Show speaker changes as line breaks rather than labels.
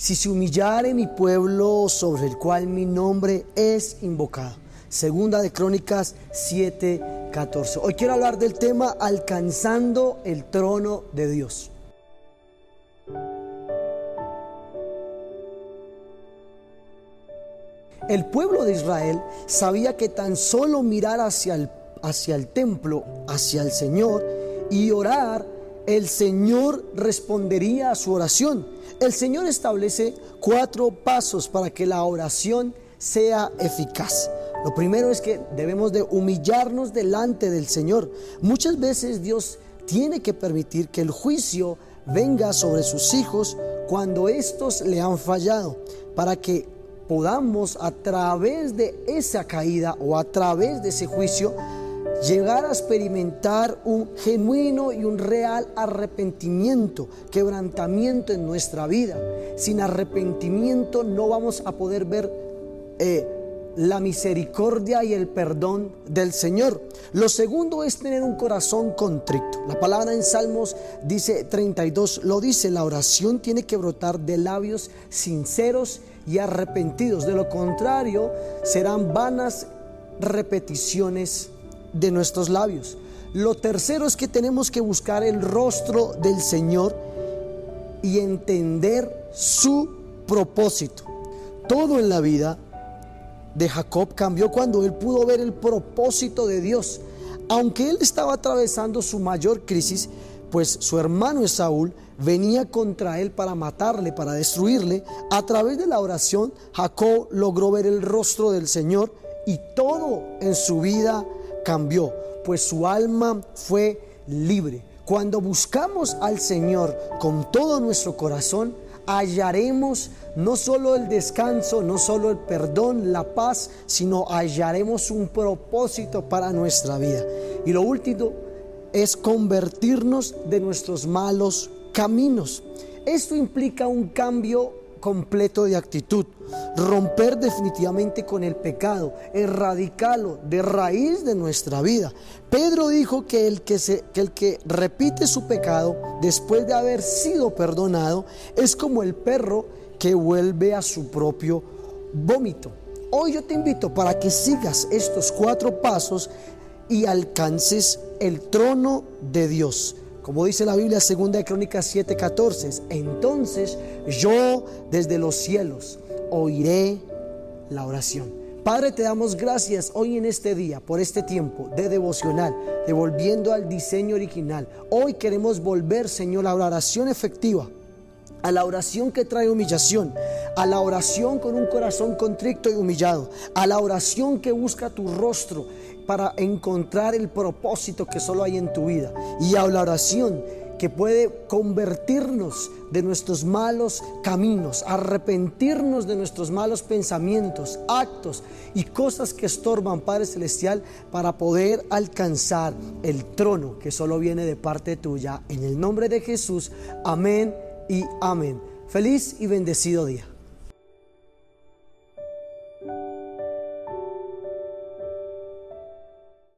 si se humillare mi pueblo sobre el cual mi nombre es invocado. Segunda de Crónicas 7, 14. Hoy quiero hablar del tema alcanzando el trono de Dios. El pueblo de Israel sabía que tan solo mirar hacia el, hacia el templo, hacia el Señor y orar, el Señor respondería a su oración. El Señor establece cuatro pasos para que la oración sea eficaz. Lo primero es que debemos de humillarnos delante del Señor. Muchas veces Dios tiene que permitir que el juicio venga sobre sus hijos cuando estos le han fallado, para que podamos a través de esa caída o a través de ese juicio llegar a experimentar un genuino y un real arrepentimiento, quebrantamiento en nuestra vida. Sin arrepentimiento no vamos a poder ver eh, la misericordia y el perdón del Señor. Lo segundo es tener un corazón contrito. La palabra en Salmos dice 32, lo dice, la oración tiene que brotar de labios sinceros y arrepentidos. De lo contrario, serán vanas repeticiones de nuestros labios. Lo tercero es que tenemos que buscar el rostro del Señor y entender su propósito. Todo en la vida de Jacob cambió cuando él pudo ver el propósito de Dios. Aunque él estaba atravesando su mayor crisis, pues su hermano Esaúl venía contra él para matarle, para destruirle, a través de la oración Jacob logró ver el rostro del Señor y todo en su vida cambió, pues su alma fue libre. Cuando buscamos al Señor con todo nuestro corazón, hallaremos no solo el descanso, no solo el perdón, la paz, sino hallaremos un propósito para nuestra vida. Y lo último es convertirnos de nuestros malos caminos. Esto implica un cambio completo de actitud, romper definitivamente con el pecado, erradicarlo de raíz de nuestra vida. Pedro dijo que el que, se, que el que repite su pecado después de haber sido perdonado es como el perro que vuelve a su propio vómito. Hoy yo te invito para que sigas estos cuatro pasos y alcances el trono de Dios. Como dice la Biblia, segunda de Crónicas 7:14, entonces yo desde los cielos oiré la oración. Padre, te damos gracias hoy en este día por este tiempo de devocional, devolviendo al diseño original. Hoy queremos volver, Señor, a la oración efectiva, a la oración que trae humillación, a la oración con un corazón contrito y humillado, a la oración que busca tu rostro para encontrar el propósito que solo hay en tu vida y a la oración que puede convertirnos de nuestros malos caminos, arrepentirnos de nuestros malos pensamientos, actos y cosas que estorban, Padre Celestial, para poder alcanzar el trono que solo viene de parte tuya. En el nombre de Jesús, amén y amén. Feliz y bendecido día.